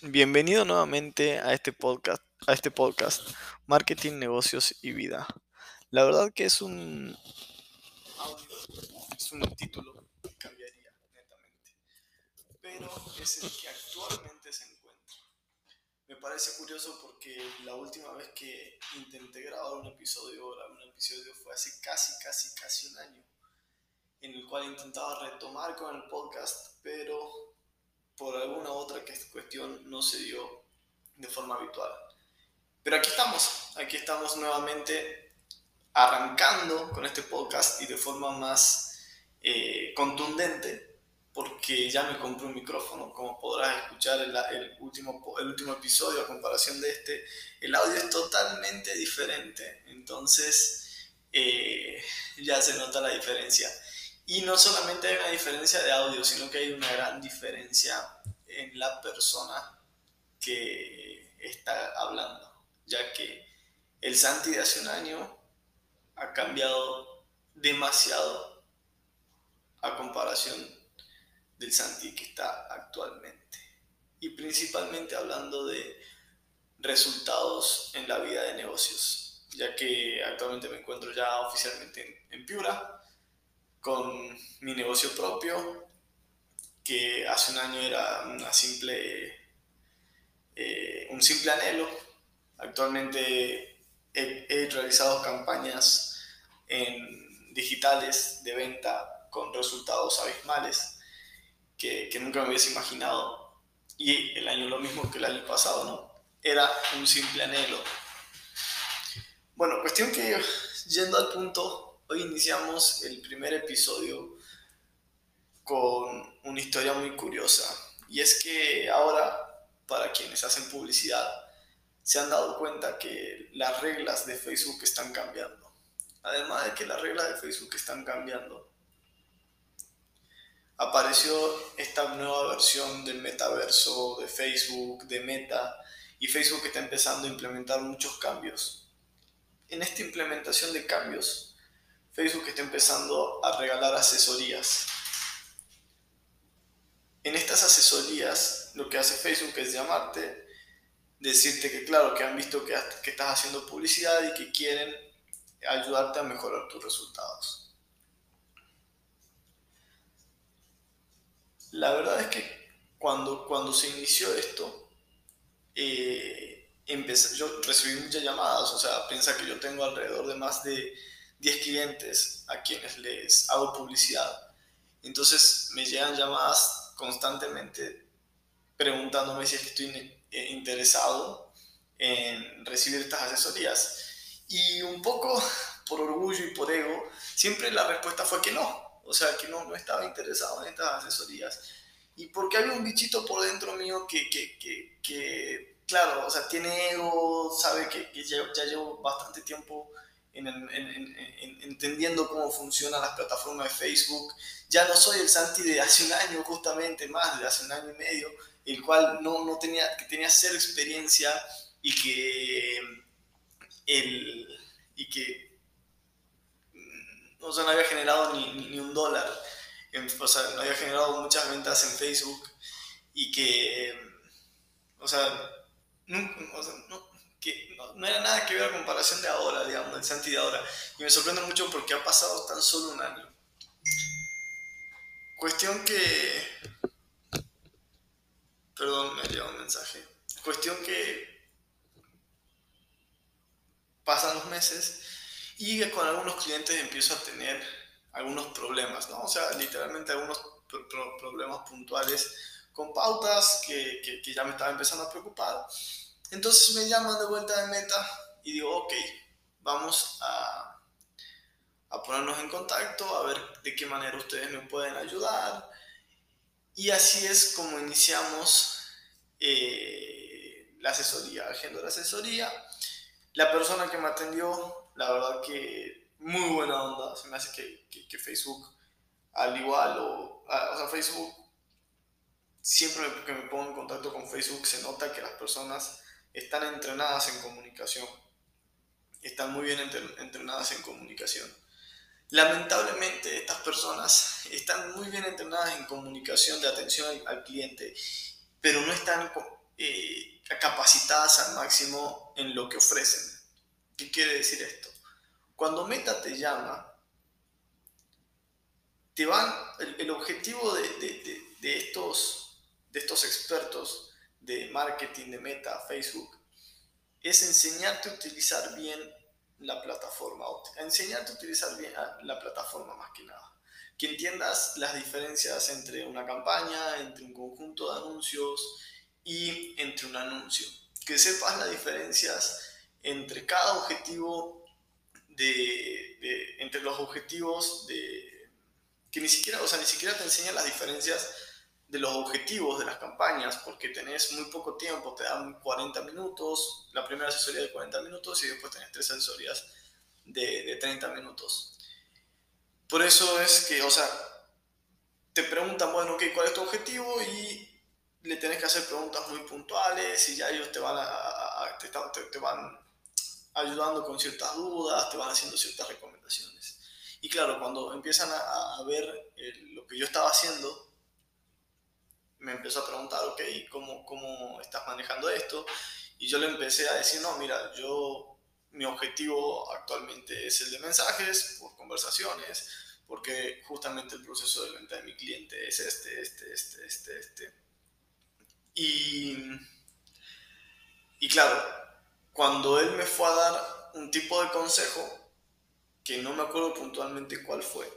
Bienvenido nuevamente a este podcast, a este podcast, Marketing, Negocios y Vida. La verdad que es un es un título que cambiaría netamente, pero es el que actualmente se encuentra. Me parece curioso porque la última vez que intenté grabar un episodio, un episodio fue hace casi, casi, casi un año, en el cual intentaba retomar con el podcast, pero por alguna otra cuestión no se dio de forma habitual. Pero aquí estamos, aquí estamos nuevamente arrancando con este podcast y de forma más eh, contundente, porque ya me compré un micrófono, como podrás escuchar el, el, último, el último episodio a comparación de este, el audio es totalmente diferente, entonces eh, ya se nota la diferencia. Y no solamente hay una diferencia de audio, sino que hay una gran diferencia en la persona que está hablando, ya que el Santi de hace un año ha cambiado demasiado a comparación del Santi que está actualmente. Y principalmente hablando de resultados en la vida de negocios, ya que actualmente me encuentro ya oficialmente en, Piura con mi negocio propio, que hace un año era una simple, eh, un simple anhelo. Actualmente he, realizado campañas en digitales de venta con resultados abismales que, que nunca me hubiese imaginado. Y el año lo mismo que el año pasado, ¿no? Era un simple anhelo. Bueno, cuestión que yendo al punto Hoy iniciamos el primer episodio con una historia muy curiosa. Y es que ahora, para quienes hacen publicidad, se han dado cuenta que las reglas de Facebook están cambiando. Además de que las reglas de Facebook están cambiando, apareció esta nueva versión del metaverso de Facebook, de Meta, y Facebook está empezando a implementar muchos cambios. En esta implementación de cambios, Facebook está empezando a regalar asesorías. En estas asesorías lo que hace Facebook es llamarte, decirte que claro, que han visto que, que estás haciendo publicidad y que quieren ayudarte a mejorar tus resultados. La verdad es que cuando, cuando se inició esto, eh, empecé, yo recibí muchas llamadas, o sea, piensa que yo tengo alrededor de más de 10 clientes a quienes les hago publicidad. Entonces me llegan llamadas constantemente preguntándome si estoy eh, interesado en recibir estas asesorías. Y un poco por orgullo y por ego, siempre la respuesta fue que no. O sea, que no, no estaba interesado en estas asesorías. Y porque había un bichito por dentro mío que, que, que, claro, o sea, tiene ego, sabe que, ya, ya llevo bastante tiempo en, entendiendo cómo funcionan las plataformas de Facebook. Ya no soy el Santi de hace un año, justamente más de hace un año y medio, el cual no, no tenía, que tenía cero experiencia y que, el, y que mm, no había generado ni, ni, un dólar, o sea, no había generado muchas ventas en Facebook y que, o sea, nunca, o sea no, que no, era nada que ver a comparación de ahora, digamos, del Santi de ahora. Y me sorprende mucho porque ha pasado tan solo un año. Cuestión que... Perdón, me llegado un mensaje. Cuestión que pasan los meses y con algunos clientes empiezo a tener algunos problemas, ¿no? O sea, literalmente algunos problemas puntuales con pautas que, que, que ya me estaba empezando a preocupar. Entonces me llaman de vuelta de meta y digo, ok, vamos a, ponernos en contacto, a ver de qué manera ustedes me pueden ayudar. Y así es como iniciamos eh, la asesoría, agenda la asesoría. La persona que me atendió, la verdad que muy buena onda, se me hace que, Facebook, al igual, o, o sea, Facebook, siempre que me pongo en contacto con Facebook, se nota que las personas están entrenadas en comunicación. Están muy bien entrenadas en comunicación. Lamentablemente estas personas están muy bien entrenadas en comunicación de atención al, cliente, pero no están eh, capacitadas al máximo en lo que ofrecen. ¿Qué quiere decir esto? Cuando Meta te llama, te van, el, objetivo de, estos, de estos expertos de marketing, de Meta, Facebook, es enseñarte a utilizar bien la plataforma, enseñarte a utilizar bien la plataforma más que nada. Que entiendas las diferencias entre una campaña, entre un conjunto de anuncios y entre un anuncio. Que sepas las diferencias entre cada objetivo de, entre los objetivos de que ni siquiera, o sea, ni siquiera te enseñan las diferencias de los objetivos de las campañas, porque tenés muy poco tiempo, te dan 40 minutos, la primera asesoría de 40 minutos y después tenés tres asesorías de, de 30 minutos. Por eso es que, o sea, te preguntan, bueno, ok, ¿cuál es tu objetivo? Y le tenés que hacer preguntas muy puntuales y ya ellos te van, a, te, te, van ayudando con ciertas dudas, te van haciendo ciertas recomendaciones. Y claro, cuando empiezan a, ver lo que yo estaba haciendo, me empezó a preguntar, ok, ¿cómo, ¿cómo estás manejando esto? Y yo le empecé a decir, no, mira, yo, mi objetivo actualmente es el de mensajes, por conversaciones, porque justamente el proceso de venta de mi cliente es este, este, este, este, este. Y, y claro, cuando él me fue a dar un tipo de consejo, que no me acuerdo puntualmente cuál fue,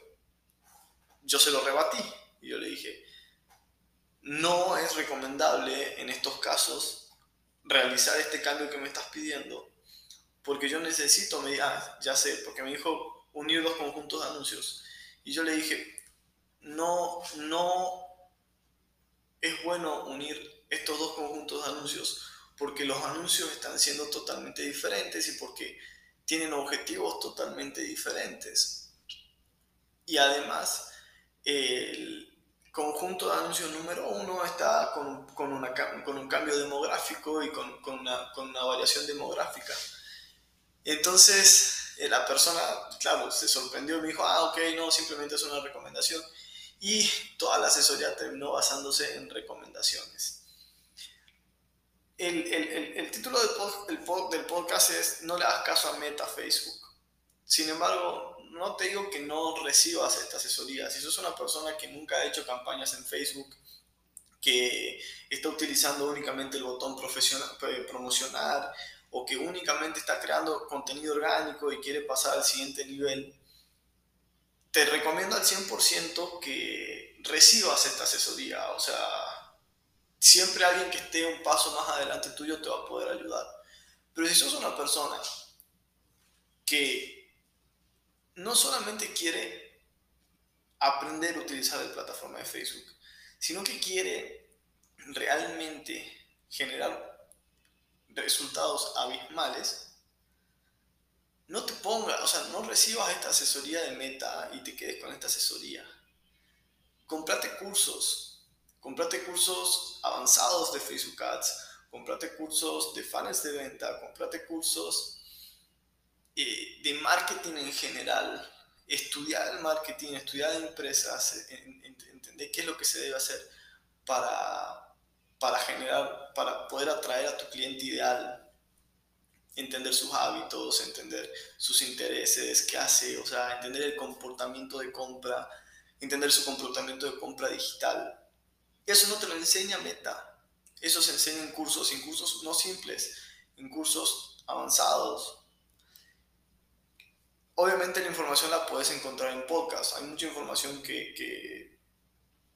yo se lo rebatí y yo le dije, no es recomendable en estos casos realizar este cambio que me estás pidiendo, porque yo necesito, me, ya sé, porque me dijo unir dos conjuntos de anuncios. Y yo le dije, no, no es bueno unir estos dos conjuntos de anuncios, porque los anuncios están siendo totalmente diferentes y porque tienen objetivos totalmente diferentes. Y además, el, conjunto de anuncios número uno está con, con, una, con un cambio demográfico y con, con, una, con, una, variación demográfica. Entonces, eh, la persona, claro, se sorprendió y me dijo, ah, ok, no, simplemente es una recomendación. Y toda la asesoría terminó basándose en recomendaciones. El, el, el, título del, del podcast es No le hagas caso a Meta Facebook. Sin embargo, no te digo que no recibas esta asesoría. Si sos una persona que nunca ha hecho campañas en Facebook, que está utilizando únicamente el botón profesional, eh, promocionar o que únicamente está creando contenido orgánico y quiere pasar al siguiente nivel, te recomiendo al 100% que recibas esta asesoría. O sea, siempre alguien que esté un paso más adelante tuyo te va a poder ayudar. Pero si sos una persona que no solamente quiere aprender a utilizar la plataforma de Facebook, sino que quiere realmente generar resultados abismales, no te pongas, o sea, no recibas esta asesoría de meta y te quedes con esta asesoría. Comprate cursos, comprate cursos avanzados de Facebook Ads, comprate cursos de fans de venta, comprate cursos eh, de marketing en general, estudiar el marketing, estudiar empresas, entender qué es lo que se debe hacer para, para generar, para poder atraer a tu cliente ideal, entender sus hábitos, entender sus intereses, qué hace, o sea, entender el comportamiento de compra, entender su comportamiento de compra digital. Eso no te lo enseña Meta. Eso se enseña en cursos, en cursos no simples, en cursos avanzados, Obviamente la información la puedes encontrar en podcast. Hay mucha información que,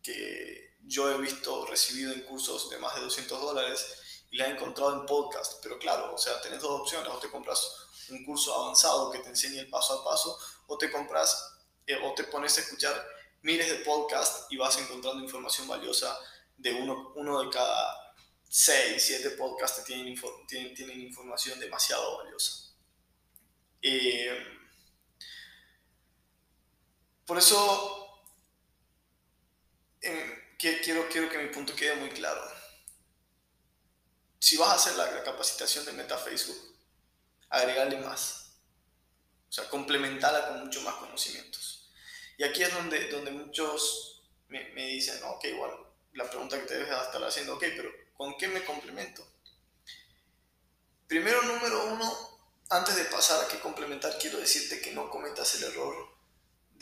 que, yo he visto recibido en cursos de más de 200 dólares y la he encontrado en podcast. Pero claro, o sea, tenés dos opciones. O te compras un curso avanzado que te enseñe el paso a paso o te compras eh, o te pones a escuchar miles de podcasts y vas encontrando información valiosa de uno, uno de cada 6, 7 podcasts que tienen, tienen, tienen información demasiado valiosa. Eh, por eso eh, quiero, quiero que mi punto quede muy claro. Si vas a hacer la, capacitación de Meta Facebook, agregarle más. O sea, complementarla con mucho más conocimientos. Y aquí es donde, donde muchos me, dicen, ok, igual, la pregunta que te debes estar haciendo, ok, pero ¿Con qué me complemento? Primero, número uno, antes de pasar a qué complementar, quiero decirte que no cometas el error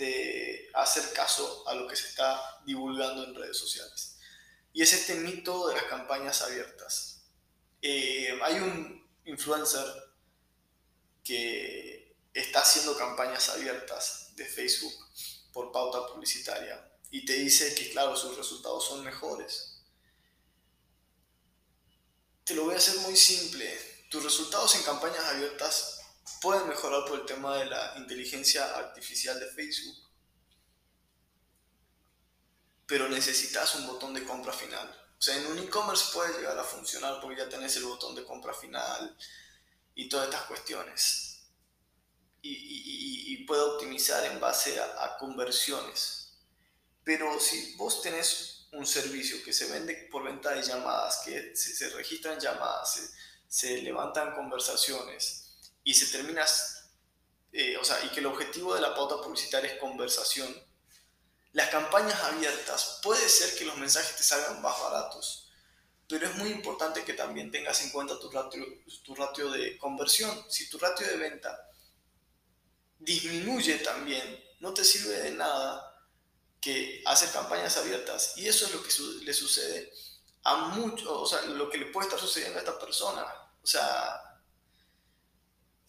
de hacer caso a lo que se está divulgando en redes sociales. Y es este mito de las campañas abiertas. Eh, hay un influencer que está haciendo campañas abiertas de Facebook por pauta publicitaria y te dice que, claro, sus resultados son mejores. Te lo voy a hacer muy simple. Tus resultados en campañas abiertas pueden mejorar por el tema de la inteligencia artificial de Facebook, pero necesitas un botón de compra final. O sea, en un e-commerce puede llegar a funcionar porque ya tenés el botón de compra final y todas estas cuestiones. Y, puede optimizar en base a conversiones pero si vos tenés un servicio que se vende por venta de llamadas, que se, registran llamadas, se, levantan conversaciones y se termina, eh, o sea, y que el objetivo de la pauta publicitaria es conversación, las campañas abiertas, puede ser que los mensajes te salgan más baratos, pero es muy importante que también tengas en cuenta tu ratio, tu ratio de conversión. Si tu ratio de venta disminuye también, no te sirve de nada que hacer campañas abiertas. Y eso es lo que le sucede a muchos, o sea, lo que le puede estar sucediendo a esta persona. O sea,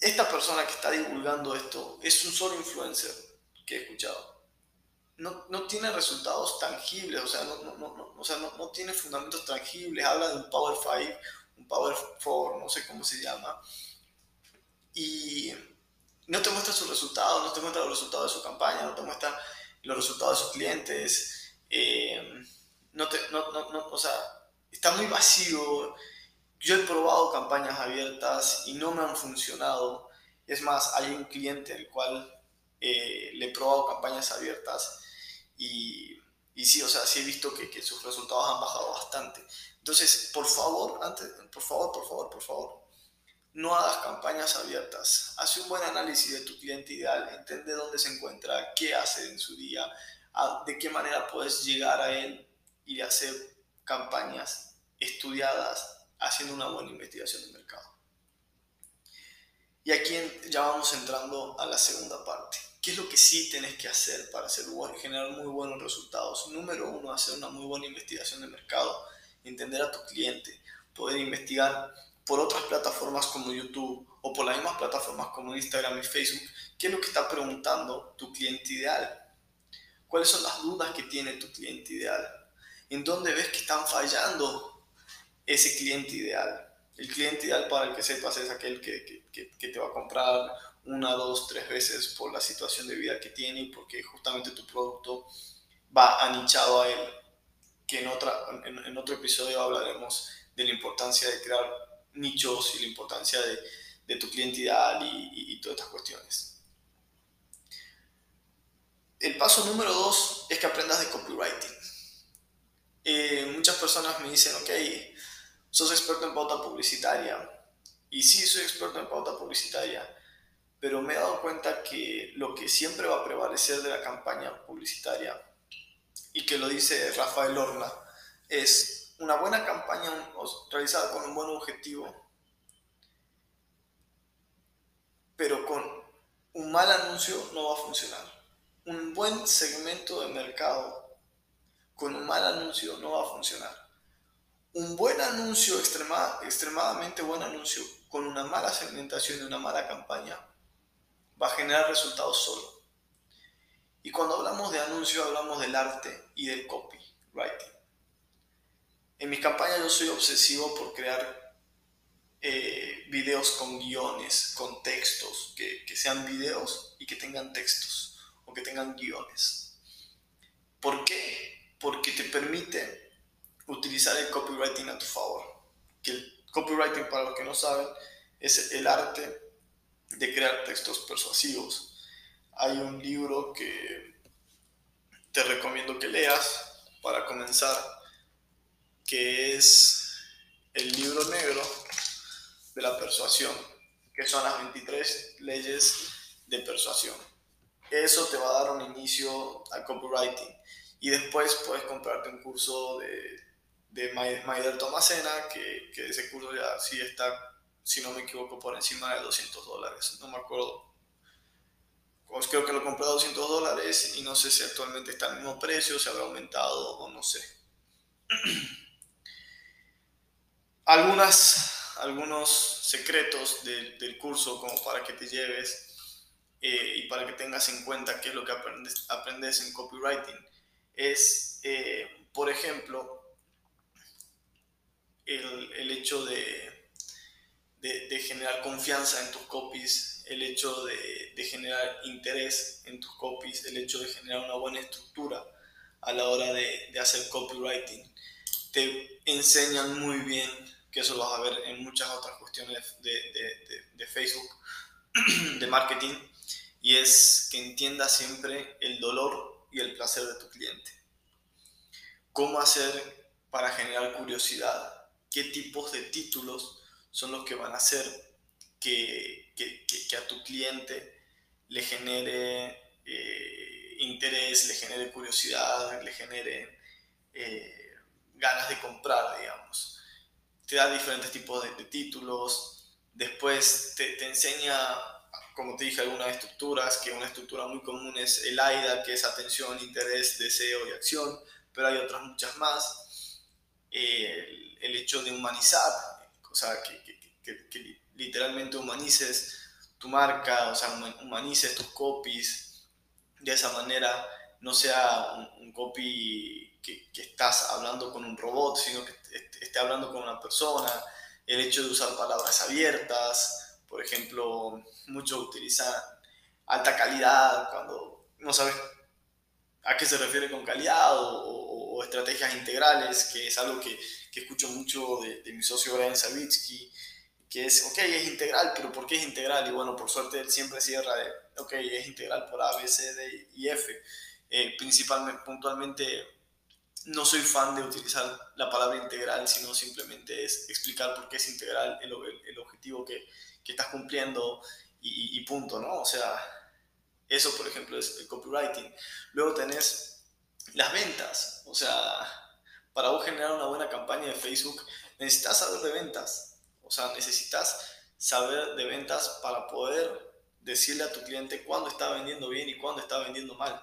esta persona que está divulgando esto es un solo influencer que he escuchado. No, no tiene resultados tangibles, o sea, no, no, no, o sea no, no, tiene fundamentos tangibles. Habla de un Power 5, un Power 4, no sé cómo se llama. Y no te muestra sus resultados, no te muestra los resultados de su campaña, no te muestra los resultados de sus clientes, eh, no, te, no, no, o sea, está muy vacío. Yo he probado campañas abiertas y no me han funcionado. Es más, hay un cliente el cual eh, le he probado campañas abiertas y, y sí, o sea, sí he visto que, que, sus resultados han bajado bastante. Entonces, por favor, antes, por favor, por favor, por favor, no hagas campañas abiertas. Haz un buen análisis de tu cliente ideal, entiende dónde se encuentra, qué hace en su día, de qué manera puedes llegar a él y hacer campañas estudiadas haciendo una buena investigación de mercado. Y aquí ya vamos entrando a la segunda parte. ¿Qué es lo que sí tienes que hacer para hacer, generar muy buenos resultados? Número uno, hacer una muy buena investigación de mercado, entender a tu cliente, poder investigar por otras plataformas como YouTube o por las mismas plataformas como Instagram y Facebook, ¿qué es lo que está preguntando tu cliente ideal? ¿Cuáles son las dudas que tiene tu cliente ideal? ¿En dónde ves que están fallando ese cliente ideal? El cliente ideal, para el que sepas, es aquel que, que, que te va a comprar una, dos, tres veces por la situación de vida que tiene y porque justamente tu producto va anichado a él. Que en, otra, en, en otro episodio hablaremos de la importancia de crear nichos y la importancia de, de tu cliente ideal y, y, todas estas cuestiones. El paso número dos es que aprendas de copywriting. Eh, muchas personas me dicen, ok, sos experto en pauta publicitaria. Y sí, soy experto en pauta publicitaria, pero me he dado cuenta que lo que siempre va a prevalecer de la campaña publicitaria, y que lo dice Rafael Orla, es una buena campaña realizada con un buen objetivo, pero con un mal anuncio no va a funcionar. Un buen segmento de mercado con un mal anuncio no va a funcionar. Un buen anuncio, extremadamente buen anuncio, con una mala segmentación y una mala campaña, va a generar resultados solo. Y cuando hablamos de anuncio, hablamos del arte y del copywriting. En mis campañas yo soy obsesivo por crear eh, videos con guiones, con textos, que, sean videos y que tengan textos o que tengan guiones. ¿Por qué? Porque te permite utilizar el copywriting a tu favor. Que el copywriting, para los que no saben, es el arte de crear textos persuasivos. Hay un libro que te recomiendo que leas para comenzar que es el libro negro de la persuasión, que son las 23 leyes de persuasión. Eso te va a dar un inicio al copywriting y después puedes comprarte un curso de, de Maider Tomasena, que, que ese curso ya sí está, si no me equivoco, por encima de 200 dólares. No me acuerdo. Pues creo que lo compré a 200 dólares y no sé si actualmente está al mismo precio, si habrá aumentado o no sé. Algunas, algunos secretos del curso como para que te lleves eh, y para que tengas en cuenta qué es lo que aprendes, aprendes en copywriting es, eh, por ejemplo, el, hecho de, de, generar confianza en tus copies, el hecho de, de, generar interés en tus copies, el hecho de generar una buena estructura a la hora de, hacer copywriting. Te enseñan muy bien, que eso lo vas a ver en muchas otras cuestiones de, Facebook, de marketing, y es que entiendas siempre el dolor y el placer de tu cliente. ¿Cómo hacer para generar curiosidad? Qué tipos de títulos son los que van a hacer que, que, que, a tu cliente le genere eh, interés, le genere curiosidad, le genere eh, ganas de comprar, digamos. Te da diferentes tipos de, títulos, después te, te, enseña, como te dije, algunas estructuras, que una estructura muy común es el AIDA, que es atención, interés, deseo y acción, pero hay otras muchas más. Eh, el hecho de humanizar, o sea, que, literalmente humanices tu marca, o sea, humanices tus copies, de esa manera no sea un, copy que, estás hablando con un robot, sino que esté hablando con una persona, el hecho de usar palabras abiertas, por ejemplo, muchos utilizan alta calidad cuando no sabes a qué se refiere con calidad o, estrategias integrales, que es algo que, que escucho mucho de, mi socio Brian Savitsky, que es, ok, es integral, pero ¿por qué es integral? Y bueno, por suerte él siempre cierra de, ok, es integral por A, B, C, D y F. Eh, principalmente, puntualmente, no soy fan de utilizar la palabra integral, sino simplemente es explicar por qué es integral el, el, objetivo que, que, estás cumpliendo y, y, punto, ¿no? O sea, eso, por ejemplo, es el copywriting. Luego tenés las ventas, o sea, para vos generar una buena campaña de Facebook, necesitas saber de ventas. O sea, necesitas saber de ventas para poder decirle a tu cliente cuándo está vendiendo bien y cuándo está vendiendo mal.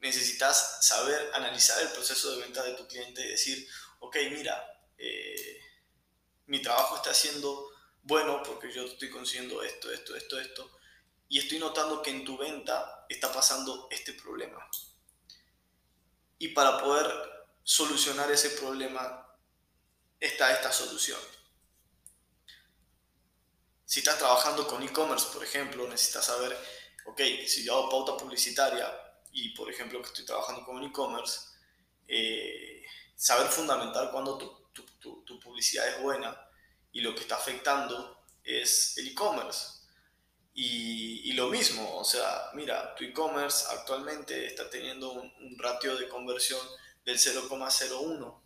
Necesitas saber analizar el proceso de venta de tu cliente y decir, ok, mira, eh, mi trabajo está siendo bueno porque yo estoy consiguiendo esto, esto, esto, esto, y estoy notando que en tu venta está pasando este problema. Y para poder solucionar ese problema está esta solución. Si estás trabajando con e-commerce, por ejemplo, necesitas saber, ok, si yo hago pauta publicitaria y, por ejemplo, que estoy trabajando con e-commerce, eh, saber fundamentar cuando tu, tu, tu, publicidad es buena y lo que está afectando es el e-commerce. Y, lo mismo, o sea, mira, tu e-commerce actualmente está teniendo un, ratio de conversión del 0,01,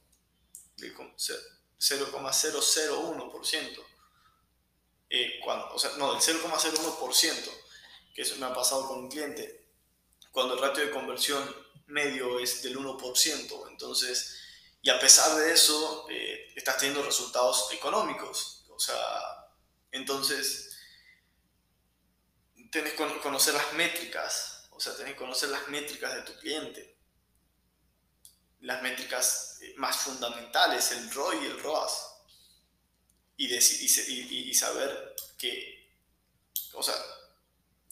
del 0,001%. Eh, cuando, o sea, no, del 0,01%, que eso me ha pasado con un cliente, cuando el ratio de conversión medio es del 1%. Entonces, y a pesar de eso, eh, estás teniendo resultados económicos. O sea, entonces, tienes que conocer las métricas, o sea, tienes que conocer las métricas de tu cliente las métricas eh, más fundamentales, el ROI y el ROAS. Y, y, y, saber que, o sea,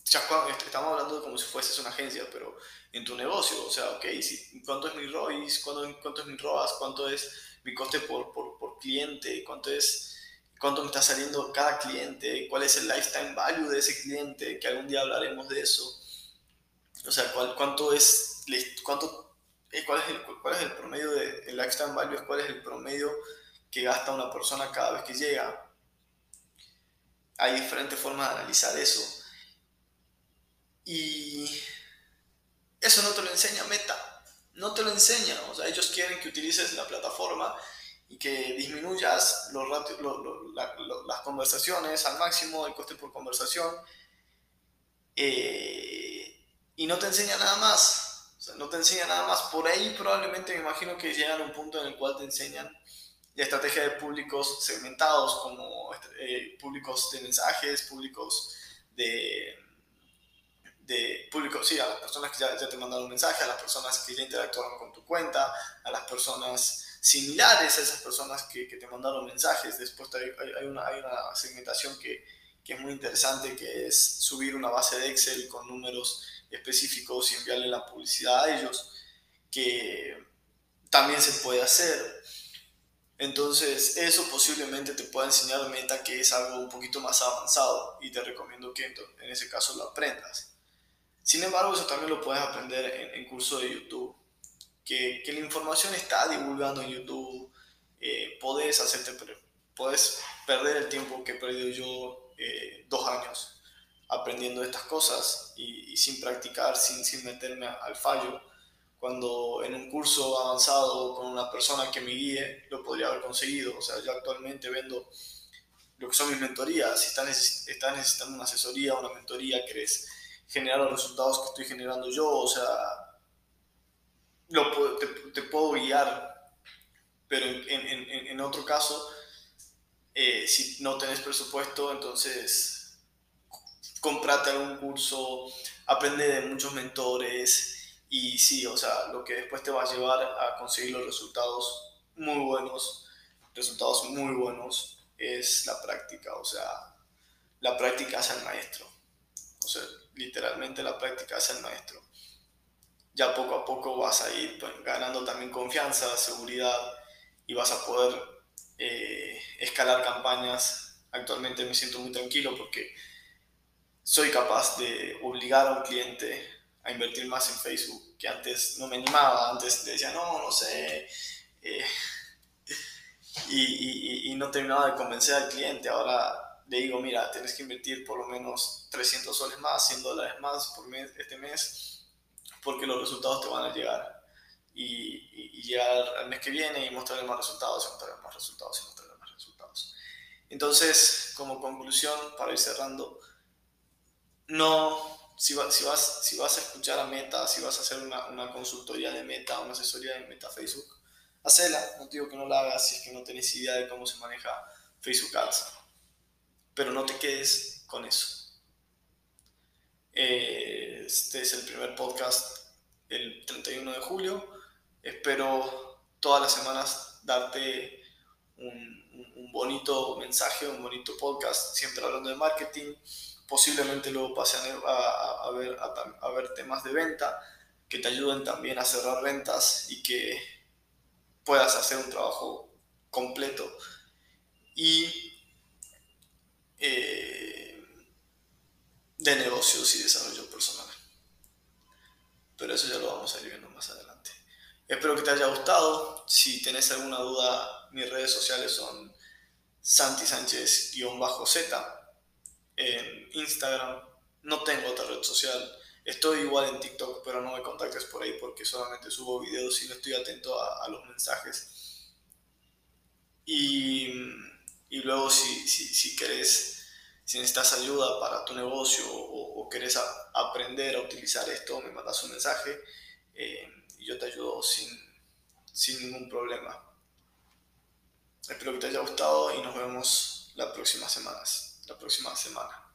ya estamos hablando como si fueses una agencia, pero en tu negocio, o sea, ok, si, ¿cuánto es mi ROI? ¿Cuánto, ¿Cuánto, es mi ROAS? ¿Cuánto es mi coste por, por, por cliente? ¿Cuánto es cuánto me está saliendo cada cliente, cuál es el lifetime value de ese cliente, que algún día hablaremos de eso. O sea, cuál, cuánto es, cuánto cuál es el, cuál es el promedio de el lifetime value, cuál es el promedio que gasta una persona cada vez que llega. Hay diferentes formas de analizar eso. Y eso no te lo enseña Meta, no te lo enseña. O sea, ellos quieren que utilices la plataforma y que disminuyas los las conversaciones al máximo, el coste por conversación. Eh, y no te enseña nada más. O no te enseña nada más. Por ahí probablemente me imagino que llegan a un punto en el cual te enseñan la estrategia de públicos segmentados, como eh, públicos de mensajes, públicos de, de públicos, sí, a las personas que ya, ya te mandaron un mensaje, a las personas que ya interactuaron con tu cuenta, a las personas similares a esas personas que, que te mandaron mensajes. Después hay, hay, una, hay una segmentación que, que es muy interesante, que es subir una base de Excel con números específicos y enviarle la publicidad a ellos, que también se puede hacer. Entonces, eso posiblemente te pueda enseñar Meta, que es algo un poquito más avanzado y te recomiendo que en ese caso lo aprendas. Sin embargo, eso también lo puedes aprender en, en curso de YouTube, que, que, la información está divulgando en YouTube. Eh, podés, hacerte, podés perder el tiempo que he perdido yo eh, dos años aprendiendo estas cosas y, sin practicar, sin, sin meterme al fallo, cuando en un curso avanzado con una persona que me guíe lo podría haber conseguido. O sea, yo actualmente vendo lo que son mis mentorías. Si estás, estás necesitando una asesoría, una mentoría, querés generar los resultados que estoy generando yo, o sea, lo, te, te puedo guiar. Pero en, otro caso, eh, si no tenés presupuesto, entonces comprate algún curso, aprende de muchos mentores y sí, o sea, lo que después te va a llevar a conseguir los resultados muy buenos, resultados muy buenos, es la práctica, o sea, la práctica es el maestro, o sea, literalmente la práctica es el maestro. Ya poco a poco vas a ir pues, ganando también confianza, seguridad y vas a poder eh, escalar campañas. Actualmente me siento muy tranquilo porque soy capaz de obligar a un cliente a invertir más en Facebook, que antes no me animaba, antes decía, no, no sé, eh, y, y, y, no terminaba de convencer al cliente. Ahora le digo, mira, tienes que invertir por lo menos 300 soles más, 100 dólares más por mes, este mes, porque los resultados te van a llegar. Y, y, llegar al mes que viene y mostrarle más resultados, y mostrarle más resultados, y mostrarle más resultados. Entonces, como conclusión, para ir cerrando, no, si, si, vas, si vas a escuchar a Meta, si vas a hacer una, una consultoría de Meta, una asesoría de Meta Facebook, hacela. No digo que no la hagas si es que no tenés idea de cómo se maneja Facebook Ads. Pero no te quedes con eso. Este es el primer podcast el 31 de julio. Espero todas las semanas darte un, bonito mensaje, un bonito podcast, siempre hablando de marketing posiblemente luego pasen a, a, ver, a, ver temas de venta que te ayuden también a cerrar ventas y que puedas hacer un trabajo completo y eh, de negocios y desarrollo personal. Pero eso ya lo vamos a ir viendo más adelante. Espero que te haya gustado. Si tenés alguna duda, mis redes sociales son Santi Sánchez-Z en Instagram, no tengo otra red social. Estoy igual en TikTok, pero no me contactes por ahí porque solamente subo videos y no estoy atento a, los mensajes. Y, luego si, si, si, querés, si necesitas ayuda para tu negocio o, o querés aprender a utilizar esto, me mandas un mensaje eh, y yo te ayudo sin, sin ningún problema. Espero que te haya gustado y nos vemos la próxima semana la próxima semana.